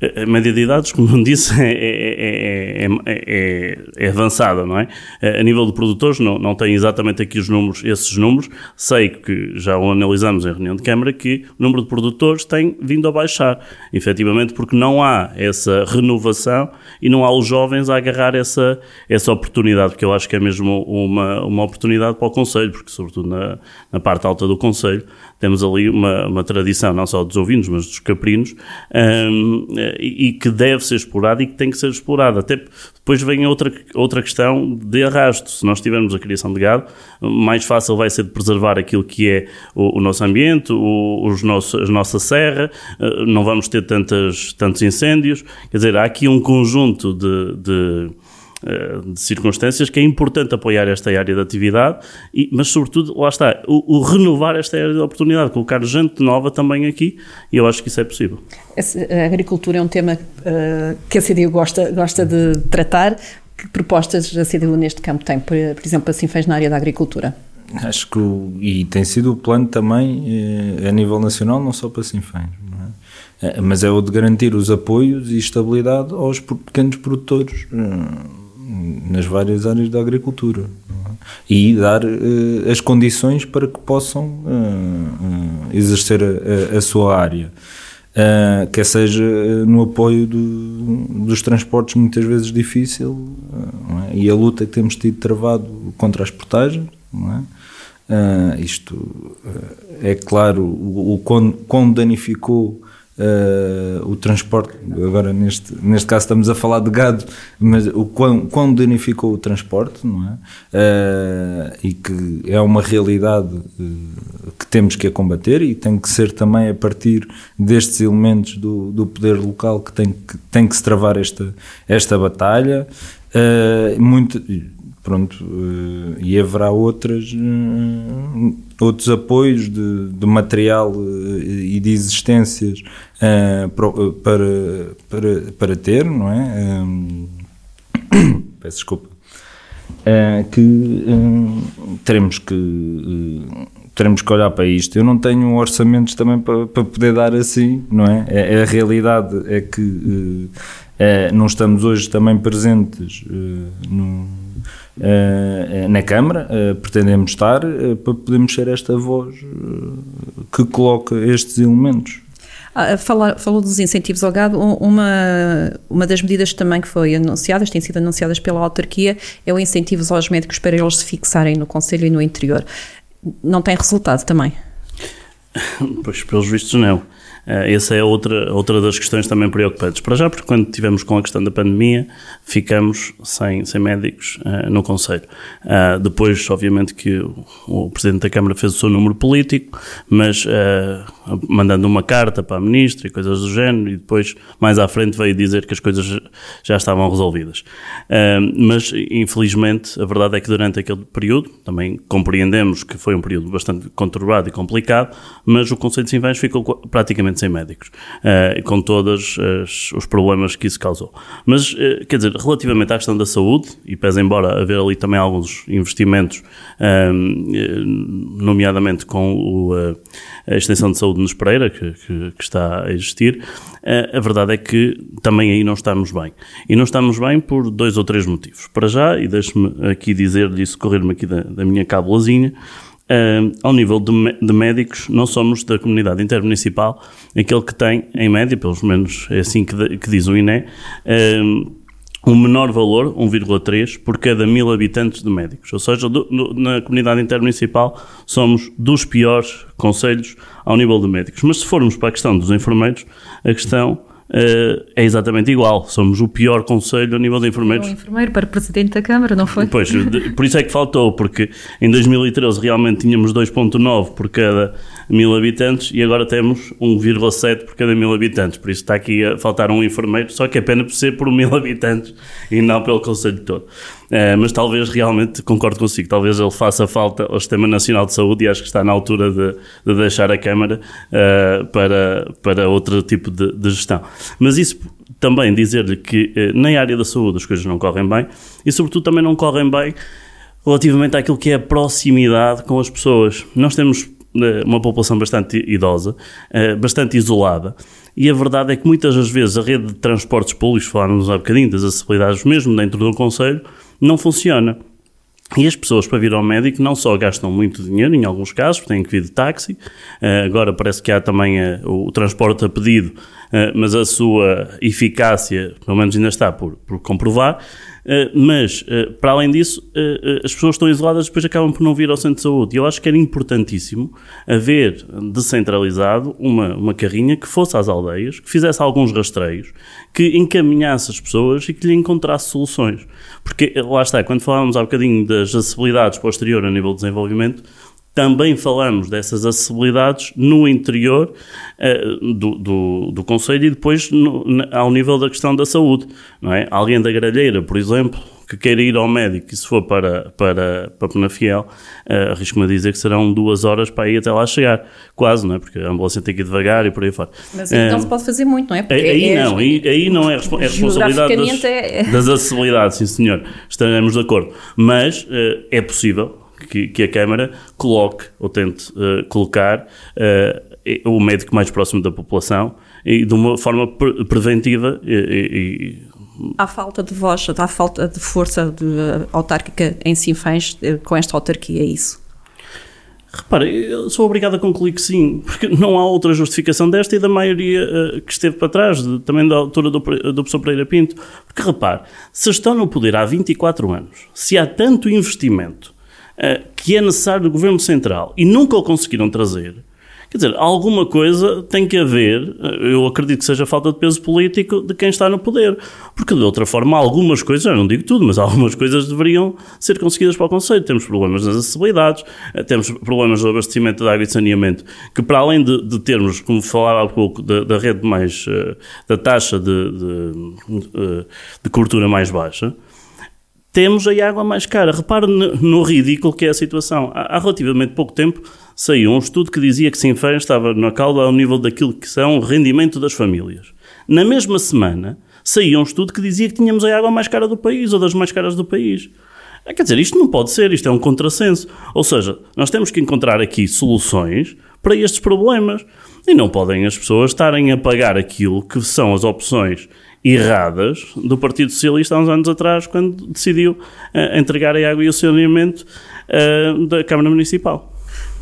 A média de idades, como disse, é, é, é, é, avançada, não é? A nível de produtores, não, não tenho exatamente aqui os números, esses números. Sei que já o analisamos em reunião de Câmara que o número de produtores tem vindo a baixar, efetivamente, porque não há essa renovação e não há os jovens a agarrar essa, essa oportunidade, porque eu acho que é mesmo uma, uma oportunidade para o Conselho, porque, sobretudo na, na parte alta do Conselho, temos ali uma, uma tradição, não só dos ovinos, mas dos caprinos, um, e, e, que deve ser explorada e que tem que ser explorada. Até depois vem outra, outra questão de arrasto. Se nós tivermos a criação de gado, mais fácil vai ser de preservar aquilo que é o, o nosso ambiente, o, os nossos, a nossa serra, uh, não vamos ter tantas, tantos incêndios. Quer dizer, há aqui um conjunto de, de de circunstâncias que é importante apoiar esta área de atividade, e, mas sobretudo, lá está, o, o, renovar esta área de oportunidade, colocar gente nova também aqui, e eu acho que isso é possível. A agricultura é um tema uh, que a CDU gosta, gosta de tratar. Que propostas a CDU neste campo tem, por, por exemplo, assim fez na área da agricultura? Acho que, o, e tem sido o plano também eh, a nível nacional, não só para Sinfãs, é? mas é o de garantir os apoios e estabilidade aos pequenos produtores nas várias áreas da agricultura é? e dar uh, as condições para que possam uh, uh, exercer a, a, sua área. quer seja no apoio do, dos transportes, muitas vezes difícil, é? e a luta que temos tido travado contra as portagens. É? isto é claro, o, o danificou Uh, o transporte, agora neste, neste caso estamos a falar de gado, mas o quão, quão danificou o transporte, não é? Uh, e que é uma realidade uh, que temos que combater e tem que ser também a partir destes elementos do, do poder local que tem que, tem que se travar esta, esta batalha. muito, pronto, e haverá outras outros apoios de, de material eh, e de existências uh, para, para, para ter, não é? Um, peço desculpa. Que teremos que teremos que olhar para isto. Eu não tenho orçamentos também para, para poder dar assim, não é? é, é a realidade é que não estamos hoje também presentes Uh, na Câmara, uh, pretendemos estar uh, para podermos ser esta voz que coloca estes elementos. Ah, falar, falou dos incentivos ao gado. Uma, uma das medidas também que foi anunciadas, têm sido anunciadas pela autarquia, é o incentivo aos médicos para eles se fixarem no Conselho e no interior. Não tem resultado também? Pois, pelos vistos, não. Uh, essa é outra, outra das questões também preocupantes. Para já, porque quando tivemos com a questão da pandemia, ficamos sem, sem médicos uh, no Conselho. Uh, depois, obviamente, que o, o, Presidente da Câmara fez o seu número político, mas mandando uma carta para a Ministra e coisas do género, e depois, mais à frente, veio dizer que as coisas já estavam resolvidas. mas, infelizmente, a verdade é que durante aquele período, também compreendemos que foi um período bastante conturbado e complicado, mas o Conselho de Sinfãs ficou praticamente sem médicos, uh, com todos os problemas que isso causou. Mas, uh, quer dizer, relativamente à questão da saúde, e pese embora haver ali também alguns investimentos, nomeadamente com o, a extensão de saúde nos Pereira, que, que, que está a existir, a verdade é que também aí não estamos bem. E não estamos bem por dois ou três motivos. Para já, e deixe-me aqui dizer-lhe, correr-me aqui da, da minha cabulazinha, Uh, ao nível de, de, médicos, não somos da comunidade intermunicipal aquele que tem, em média, pelo menos é assim que, de, que diz o INE, uh, um menor valor, 1,3, por cada mil habitantes de médicos. Ou seja, do, na comunidade intermunicipal somos dos piores conselhos ao nível de médicos. Mas se formos para a questão dos enfermeiros, a questão é exatamente igual. Somos o pior conselho a nível de enfermeiros. Um enfermeiro para presidente da Câmara, não foi? Pois, por isso é que faltou, porque em 2013 realmente tínhamos 2,9 por cada mil habitantes e agora temos 1,7 por cada mil habitantes. Por isso está aqui a faltar um enfermeiro, só que é pena por ser por mil habitantes e não pelo conselho todo. Uh, mas talvez realmente, concordo consigo, talvez ele faça falta ao Sistema Nacional de Saúde e acho que está na altura de, de deixar a Câmara uh, para, para outro tipo de, de gestão. Mas isso também dizer-lhe que uh, na área da saúde as coisas não correm bem e, sobretudo, também não correm bem relativamente àquilo que é a proximidade com as pessoas. Nós temos uma população bastante idosa, bastante isolada, e a verdade é que muitas das vezes a rede de transportes públicos, falámos há bocadinho das acessibilidades mesmo dentro do Conselho, não funciona. E as pessoas para vir ao médico não só gastam muito dinheiro, em alguns casos, têm que vir de táxi, eh, agora parece que há também eh, o transporte a pedido, eh, mas a sua eficácia, pelo menos ainda está por, por comprovar, eh, mas, eh, para além disso, eh, as pessoas estão isoladas depois acabam por não vir ao centro de saúde. E eu acho que era importantíssimo haver descentralizado uma, uma carrinha que fosse às aldeias, que fizesse alguns rastreios, que encaminhasse as pessoas e que lhe encontrasse soluções. Porque, lá está, quando falávamos há bocadinho das acessibilidades posterior a nível de desenvolvimento, também falamos dessas acessibilidades no interior uh, do, do, do Conselho e depois no, na, ao nível da questão da saúde. Não é? Alguém da Gralheira, por exemplo, que queira ir ao médico e se for para, para, para Penafiel, uh, arrisco-me a dizer que serão duas horas para ir até lá chegar. Quase, não é? Porque a ambulância tem que ir devagar e por aí fora. Mas aí uh, se pode fazer muito, não é? Porque aí, é, não, aí, aí não é, é responsabilidade das, é... das acessibilidades, sim senhor. Estaremos de acordo. Mas uh, é possível que, que a Câmara coloque ou tente uh, colocar uh, o médico mais próximo da população e de uma forma pre preventiva e, e, Há falta de voz, há falta de força de, uh, autárquica em Sinfãs com esta autarquia, é isso? Repara, eu sou obrigado a concluir que sim, porque não há outra justificação desta e da maioria uh, que esteve para trás, de, também da altura do, do professor Pereira Pinto. Porque repare, se estão no poder há 24 anos, se há tanto investimento que é necessário do Governo Central e nunca o conseguiram trazer, quer dizer, alguma coisa tem que haver, eh, eu acredito que seja falta de peso político de quem está no poder, porque de outra forma algumas coisas, eu não digo tudo, mas algumas coisas deveriam ser conseguidas para o Conselho. Temos problemas nas acessibilidades, uh, temos problemas no abastecimento de água e de saneamento, que para além de, de termos, como falava há pouco, da, da rede mais, da taxa de, de, de cobertura mais baixa, temos a água mais cara. Repare no, ridículo que é a situação. Há, relativamente pouco tempo saiu um estudo que dizia que Sinfãs estava na cauda ao nível daquilo que são o rendimento das famílias. Na mesma semana saiu um estudo que dizia que tínhamos a água mais cara do país, ou das mais caras do país. Ah, quer dizer, isto não pode ser, isto é um contrassenso. Ou seja, nós temos que encontrar aqui soluções para estes problemas. E não podem as pessoas estarem a pagar aquilo que são as opções erradas do Partido Socialista há uns anos atrás, quando decidiu uh, entregar a água e o saneamento uh, da Câmara Municipal.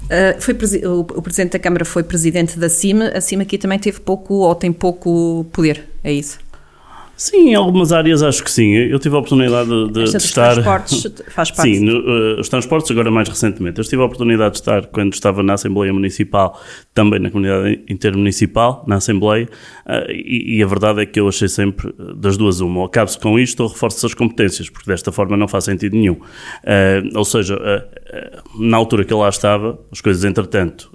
Uh, foi o, o, Presidente da Câmara foi Presidente da CIMA, a CIMA aqui também teve pouco ou tem pouco poder, é isso? Sim, em algumas áreas acho que sim. Eu tive a oportunidade de, de, estar. transportes faz parte. Sim, no, uh, os transportes agora mais recentemente. Eu tive a oportunidade de estar quando estava na Assembleia Municipal, também na comunidade intermunicipal, na Assembleia, uh, e, e, a verdade é que eu achei sempre das duas uma. Ou acabo-se com isto ou reforço as competências, porque desta forma não faz sentido nenhum. Uh, ou seja, na altura que eu lá estava, as coisas entretanto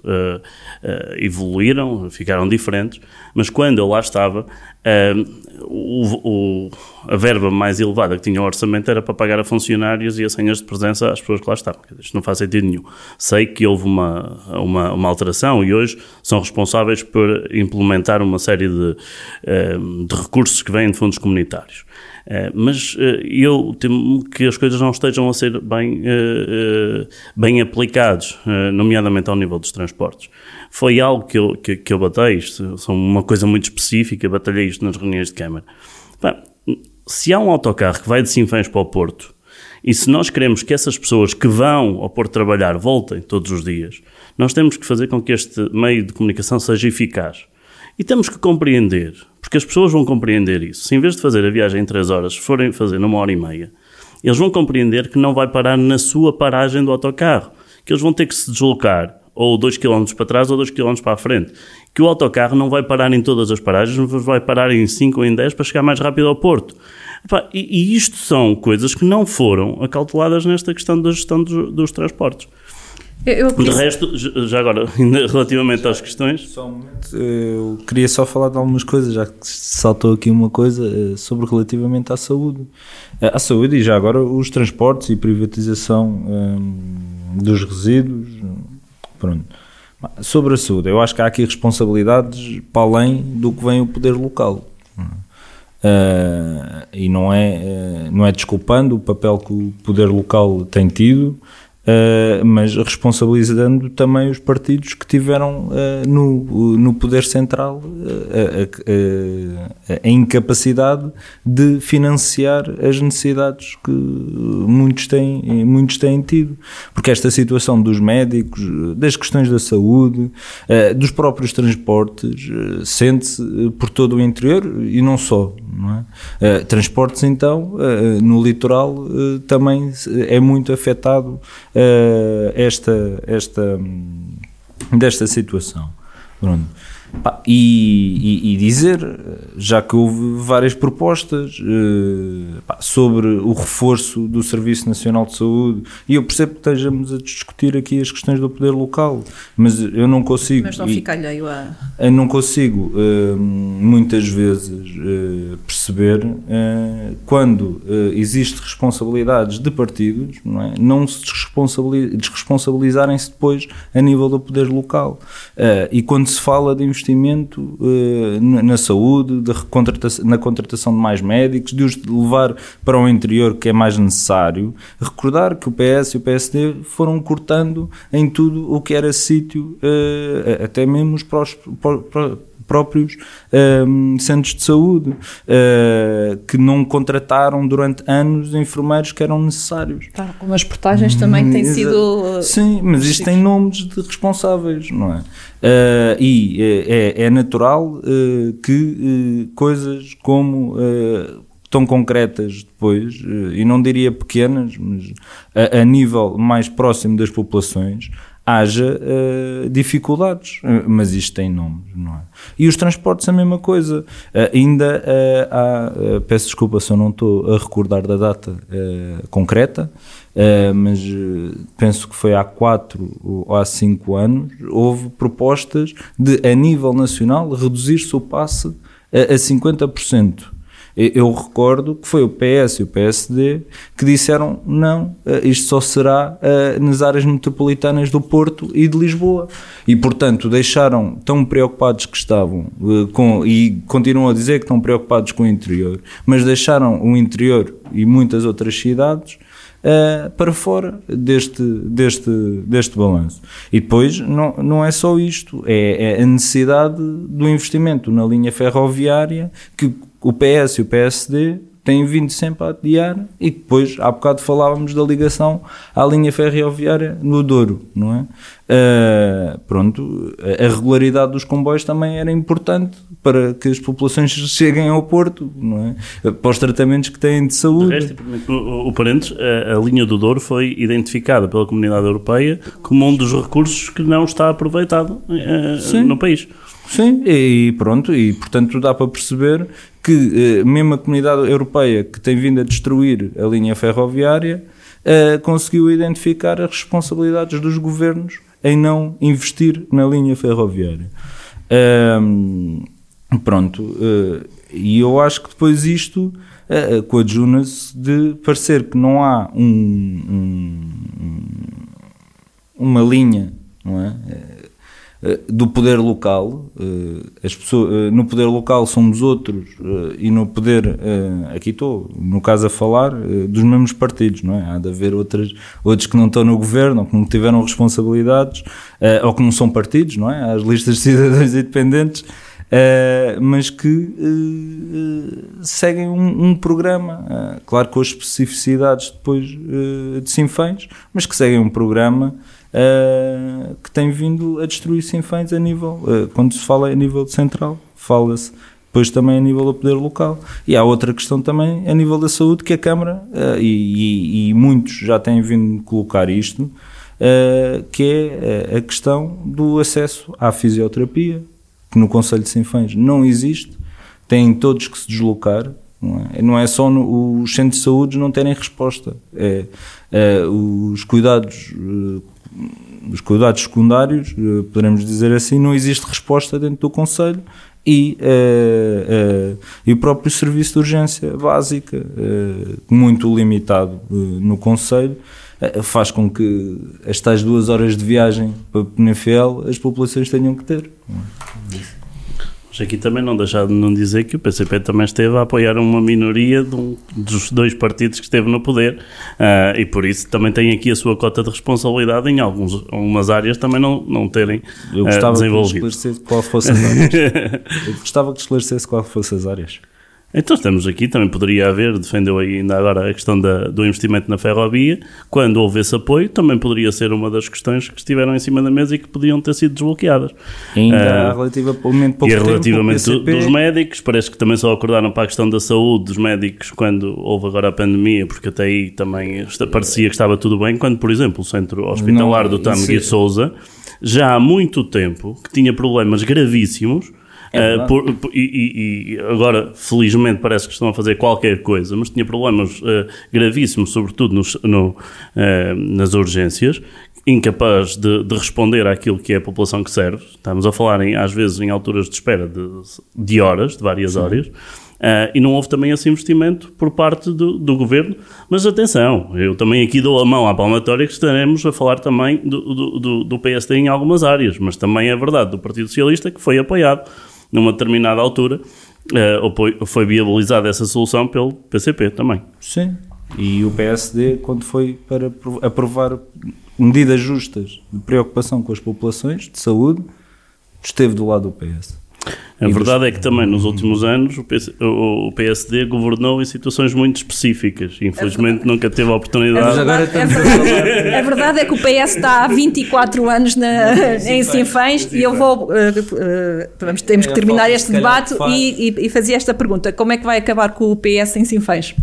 evoluíram, ficaram diferentes, mas quando eu lá estava, o, o, a verba mais elevada que tinha o orçamento era para pagar a funcionários e a senhas de presença às pessoas que lá estavam. Isto não faz sentido nenhum. Sei que houve uma, uma, uma alteração e hoje são responsáveis por implementar uma série de, eh, de recursos que vêm de fundos comunitários. Eh, mas eh, eu temo que as coisas não estejam a ser bem, bem aplicadas, nomeadamente ao nível dos transportes. Foi algo que eu, que, que eu batei, isto são uma coisa muito específica, batalhei isto nas reuniões de Câmara. se há um autocarro que vai de Sinfãs para o Porto, e se nós queremos que essas pessoas que vão ao Porto trabalhar voltem todos os dias, nós temos que fazer com que este meio de comunicação seja eficaz. E temos que compreender, porque as pessoas vão compreender isso. Se em vez de fazer a viagem em 3 horas, forem fazer numa hora e meia, eles vão compreender que não vai parar na sua paragem do autocarro, que eles vão ter que se deslocar ou 2 km para trás ou 2 km para a frente. Que o autocarro não vai parar em todas as paragens, mas vai parar em 5 ou em 10 para chegar mais rápido ao Porto. E, isto são coisas que não foram acauteladas nesta questão da gestão dos, dos transportes. Eu, eu De resto, já agora, relativamente às questões. Só um momento, eu queria só falar de algumas coisas, já que saltou aqui uma coisa eh, sobre relativamente à saúde. Eh, à saúde e já agora os transportes e privatização um, dos resíduos. Pronto. Sobre a saúde, eu acho que há aqui responsabilidades para além do que vem o poder local. Uh, e não é, uh, não é desculpando o papel que o poder local tem tido, Uh, mas responsabilizando também os partidos que tiveram uh, no, no poder central uh, a, incapacidade de financiar as necessidades que muitos têm, muitos têm tido. Porque esta situação dos médicos, das questões da saúde, dos próprios transportes, sente-se por todo o interior e não só. Não é? transportes, então, no litoral também é muito afetado esta, esta, desta situação. Pronto. E, e, e, dizer, já que houve várias propostas pá, sobre o reforço do Serviço Nacional de Saúde, e eu percebo que estejamos a discutir aqui as questões do poder local, mas eu não consigo. Mas não fica alheio a. Eu não consigo, uh, muitas vezes, uh, perceber quando existe responsabilidades de partidos, não, é? não se desresponsabilizarem-se depois a nível do poder local. e quando se fala de investimento uh, na saúde, contratação, na contratação de mais médicos, de os levar para o interior que é mais necessário. Recordar que o PS e o PSD foram cortando em tudo o que era sítio, uh, até mesmo os prós, próprios um, centros de saúde, uh, que não contrataram durante anos enfermeiros que eram necessários. Tá, como as portagens também têm hum, sido. Sim, mas isto tem nomes de responsáveis, não é? Uh, e é, é natural que coisas como tão concretas depois, e não diria pequenas, mas a, a, nível mais próximo das populações, haja dificuldades. mas isto tem nomes, não é? E os transportes a mesma coisa. ainda há, peço desculpa se eu não estou a recordar da data concreta, Uh, mas uh, penso que foi há 4 ou há 5 anos, houve propostas de, a nível nacional, reduzir-se o passe a, a 50%. Eu recordo que foi o PS e o PSD que disseram não, eh, isto só será nas áreas metropolitanas do Porto e de Lisboa. E, portanto, deixaram tão preocupados que estavam com, e continuam a dizer que estão preocupados com o interior, mas deixaram o interior e muitas outras cidades uh, para fora deste, deste, deste balanço. E depois não, não é só isto, é, é a necessidade do investimento na linha ferroviária que o PS e o PSD têm vindo sempre a adiar e depois, há bocado falávamos da ligação à linha ferroviária no Douro, não é? Uh, pronto, a regularidade dos comboios também era importante para que as populações cheguem ao Porto, não é? Para os tratamentos que têm de saúde. De resto, o, o parentes, a, a, linha do Douro foi identificada pela Comunidade Europeia como um dos recursos que não está aproveitado uh, no país. Sim, e pronto, e portanto dá para perceber que eh, mesmo a comunidade europeia que tem vindo a destruir a linha ferroviária eh, conseguiu identificar as responsabilidades dos governos em não investir na linha ferroviária. Pronto, uh, e eu acho que depois isto uh, coadjuna-se de parecer que não há um, um, uma linha, não é? Eh, do poder local. Eh, as pessoas, eh, no poder local somos outros e no poder, aqui estou, no caso a falar, dos mesmos partidos, não é? Há de haver outras, outros que não estão no governo, ou que não tiveram responsabilidades, ou que não são partidos, não é? Há as listas de cidadãos independentes. Mas que seguem um, um programa, claro com as especificidades depois de Sinfãs, mas que seguem um programa uh, que tem vindo a destruir Sinfãs a nível, uh, quando se fala a nível central, fala-se depois também a nível do poder local. E há outra questão também a nível da saúde que a Câmara, uh, e, e, e, muitos já têm vindo colocar isto, que é a questão do acesso à fisioterapia, que no Conselho de Sinfãs não existe, têm todos que se deslocar, não é, não é só no, os centros de saúde não terem resposta, é, é os cuidados os cuidados secundários, eh, poderemos dizer assim, não existe resposta dentro do Conselho e, uh, uh, e o próprio serviço de urgência básica, uh, muito limitado no Conselho, faz com que as tais duas horas de viagem para Penafiel as populações tenham que ter. Mas aqui também não deixar de não dizer que o PCP também esteve a apoiar uma minoria de um, dos dois partidos que esteve no poder uh, e por isso também tem aqui a sua cota de responsabilidade em alguns, algumas áreas também não, não terem Eu uh, gostava que desenvolvido. esclarecesse qual fosse as áreas. Eu gostava que esclarecesse qual fosse as áreas. Então estamos aqui, também poderia haver, defendeu ainda agora a questão da, do investimento na ferrovia, quando houve esse apoio, também poderia ser uma das questões que estiveram em cima da mesa e que podiam ter sido desbloqueadas. E ainda há relativamente pouco e tempo, relativamente PCP dos médicos, parece que também só acordaram para a questão da saúde dos médicos quando houve agora a pandemia, porque até aí também parecia que estava tudo bem, quando, por exemplo, o centro hospitalar Não, do Tâmega e é- Souza já há muito tempo que tinha problemas gravíssimos. É verdade. por- por- e, e- agora, felizmente, parece que estão a fazer qualquer coisa, mas tinha problemas ah, gravíssimos, sobretudo nos- no, ah, nas urgências, incapaz de, de responder àquilo que é a população que serve. Estamos a falar, em, às vezes, em alturas de espera de, de horas, de várias horas. Ah, e não houve também esse investimento por parte do, do governo. Mas atenção, eu também aqui dou a mão à palmatória que estaremos a falar também do, do, do, do PSD em algumas áreas, mas também é verdade do Partido Socialista que foi apoiado numa determinada altura. apoio- foi viabilizada essa solução pelo PCP também. Sim. E o PSD, quando foi para apro- aprovar medidas justas de preocupação com as populações, de saúde, esteve do lado do PS. A E verdade é que também nos últimos anos o PC o- PSD governou em situações muito específicas. Infelizmente nunca teve a oportunidade. Mas agora a, estamos a verdade, a verdade é que o PS está há 24 anos na, em Sinfãs e eu vou. eh, eh, vamos, temos que É a terminar este debate que e, e, e fazer esta pergunta: como é que vai acabar com o PS em Sinfãs?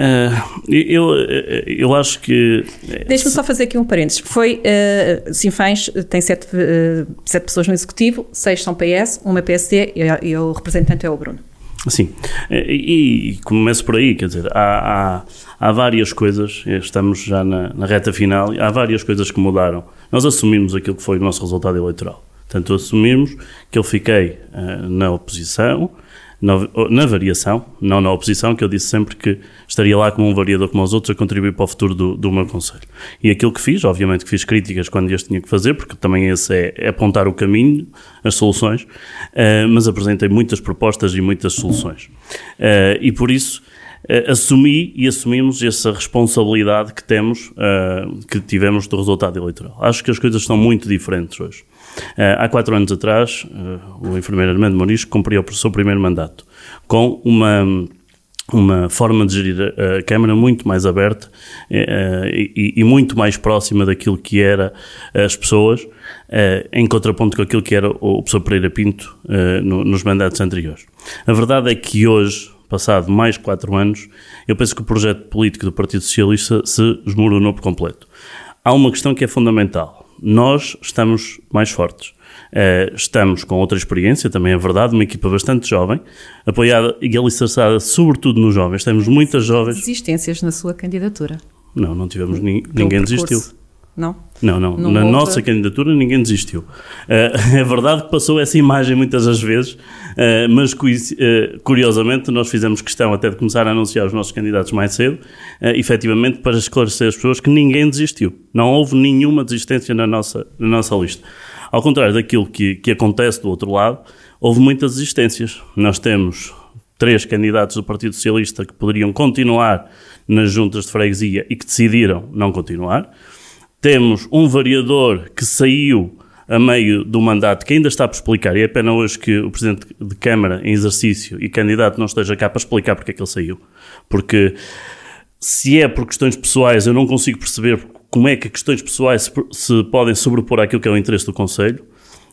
Ah, eu, eu acho que. Deixa-me só fazer aqui um parênteses. Foi, eh, Sinfãs tem sete, eh, sete pessoas no executivo, seis são PS, uma é PSD e, e o representante é o Bruno. Sim, e, e começo por aí, quer dizer, há, há, há várias coisas, estamos já na, na reta final, há várias coisas que mudaram. Nós assumimos aquilo que foi o nosso resultado eleitoral. Portanto, assumimos que eu fiquei ah, na oposição, na, variação, não na oposição, que eu disse sempre que estaria lá como um variador como os outros a contribuir para o futuro do, do meu Conselho. E aquilo que fiz, obviamente que fiz críticas quando este tinha que fazer, porque também esse é, é apontar o caminho, as soluções, eh, mas apresentei muitas propostas e muitas soluções. Eh, e por isso eh, assumi e assumimos essa responsabilidade que temos, que tivemos do resultado eleitoral. Acho que as coisas estão muito diferentes hoje. Eh, há quatro anos atrás, eh, o enfermeiro Armando Morisco cumpriu o seu primeiro mandato com uma uma forma de gerir a, Câmara muito mais aberta eh, e, e muito mais próxima daquilo que era as pessoas, em contraponto com aquilo que era o professor Pereira Pinto no- nos mandatos anteriores. A verdade é que hoje, passado mais quatro anos, eu penso que o projeto político do Partido Socialista se esmoronou por completo. Há uma questão que é fundamental. Nós estamos mais fortes. Eh, estamos com outra experiência, também é verdade, uma equipa bastante jovem, apoiada e alicerçada sobretudo nos jovens. Temos muitas jovens. Desistências na sua candidatura. Não, não tivemos ni- Pelo ninguém percurso. desistiu. Não? Não, não. Não Na houve- nossa candidatura ninguém desistiu. Eh, é verdade que passou essa imagem muitas das vezes, eh, mas eh, curiosamente nós fizemos questão até de começar a anunciar os nossos candidatos mais cedo, efetivamente para esclarecer as pessoas que ninguém desistiu. Não houve nenhuma desistência na nossa, na nossa lista. Ao contrário daquilo que, que acontece do outro lado, houve muitas desistências. Nós temos três candidatos do Partido Socialista que poderiam continuar nas juntas de freguesia e que decidiram não continuar. Temos um variador que saiu a meio do mandato, que ainda está por explicar, e é pena hoje que o Presidente de Câmara em exercício e candidato não esteja cá para explicar porque é que ele saiu. Porque se é por questões pessoais, eu não consigo perceber como é que questões pessoais se, se podem sobrepor àquilo que é o interesse do Conselho.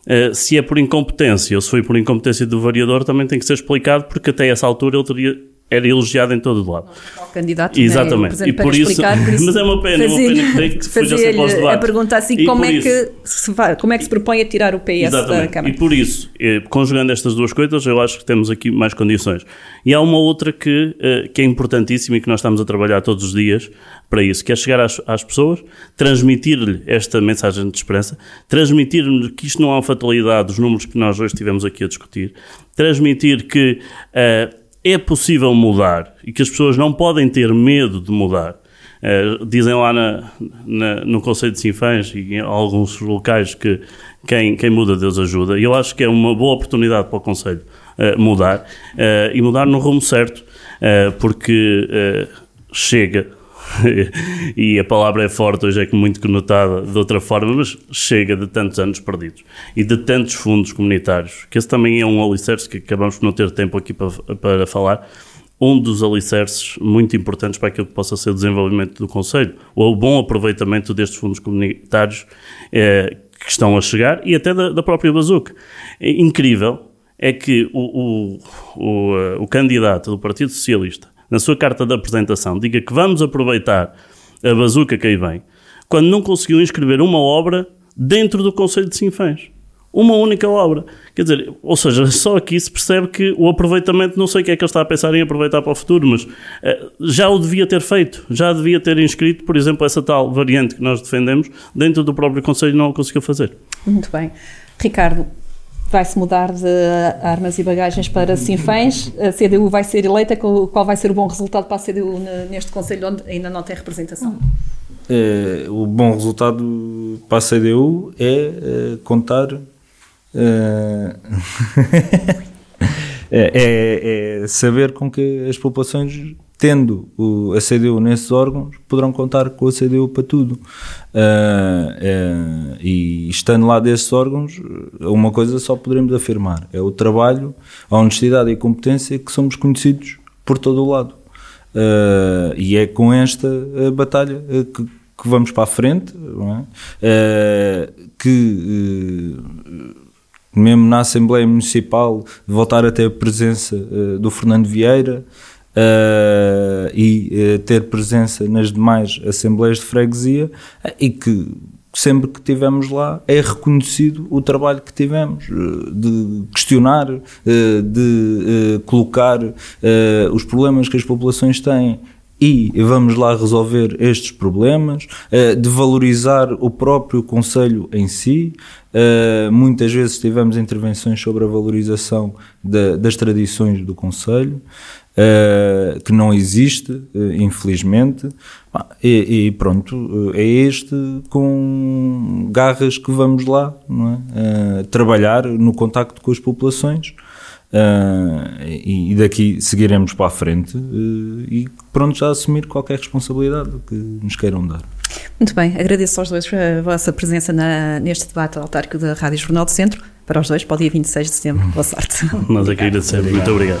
Eh, se é por incompetência ou se foi por incompetência do variador, também tem que ser explicado, porque até essa altura ele teria, era elogiado em todo o lado. O candidato Exatamente. nem o E por isso- explicar, por mas é uma pena, é uma pena que que fuja sempre aos a pergunta assim, como é, isso- que se vai, como é que se propõe a tirar o PS da Exatamente. Câmara? E por isso, eh, conjugando estas duas coisas, eu acho que temos aqui mais condições. E há uma outra que, eh, que é importantíssima e que nós estamos a trabalhar todos os dias para isso, que é chegar às, às pessoas, transmitir-lhe esta mensagem de esperança, transmitir-lhe que isto não é uma fatalidade dos números que nós hoje estivemos aqui a discutir, transmitir que eh, é possível mudar e que as pessoas não podem ter medo de mudar. dizem lá na, na, no Conselho de Sinfãs e em alguns locais que quem, quem muda, Deus ajuda. E eu acho que é uma boa oportunidade para o Conselho mudar e mudar no rumo certo, porque chega e a palavra é forte, hoje é muito conotada de outra forma, mas chega de tantos anos perdidos e de tantos fundos comunitários, que esse também é um alicerce que acabamos por não ter tempo aqui para, para falar, um dos alicerces muito importantes para aquilo que possa ser o desenvolvimento do Conselho, ou o bom aproveitamento destes fundos comunitários é, que estão a chegar e até da, da própria Bazuca. É incrível é que o, o, o, eh, o candidato do Partido Socialista na sua carta de apresentação, diga que vamos aproveitar a bazuca que aí vem, quando não conseguiu inscrever uma obra dentro do Conselho de Sinfãs. Uma única obra. Quer dizer, ou seja, só aqui se percebe que o aproveitamento, não sei o que é que ele está a pensar em aproveitar para o futuro, mas uh, já o devia ter feito, já devia ter inscrito, por exemplo, essa tal variante que nós defendemos, dentro do próprio Conselho não o conseguiu fazer. Muito bem. Ricardo, vai-se mudar de armas e bagagens para Sinfãs, a CDU vai ser eleita, qual vai ser o bom resultado para a CDU neste Conselho onde ainda não tem representação? É, o bom resultado para a CDU é, é contar é, é, é, saber com que as populações tendo o, a CDU nesses órgãos, poderão contar com a CDU para tudo. Uh, uh, e estando lá desses órgãos, uma coisa só poderemos afirmar: é o trabalho, a honestidade e a competência que somos conhecidos por todo o lado. Uh, e é com esta batalha que, que, vamos para a frente, é? que mesmo na Assembleia Municipal, voltar a ter a presença do Fernando Vieira uh, e uh, ter presença nas demais assembleias de freguesia uh, e que sempre que tivemos lá é reconhecido o trabalho que tivemos de questionar, de colocar os problemas que as populações têm e vamos lá resolver estes problemas, de valorizar o próprio Conselho em si. Muitas vezes tivemos intervenções sobre a valorização das tradições do Conselho uh, que não existe, uh, infelizmente, e, e, pronto, é este com garras que vamos lá é? uh, trabalhar no contacto com as populações. Uh, e, daqui seguiremos para a frente uh, e pronto já assumir qualquer responsabilidade que nos queiram dar. Muito bem, agradeço aos dois a vossa presença na, neste debate autárquico da Rádio Jornal do Centro. Para os dois, para o dia 26 de setembro. Boa sorte. Nós aqui agradecemos. Muito obrigado.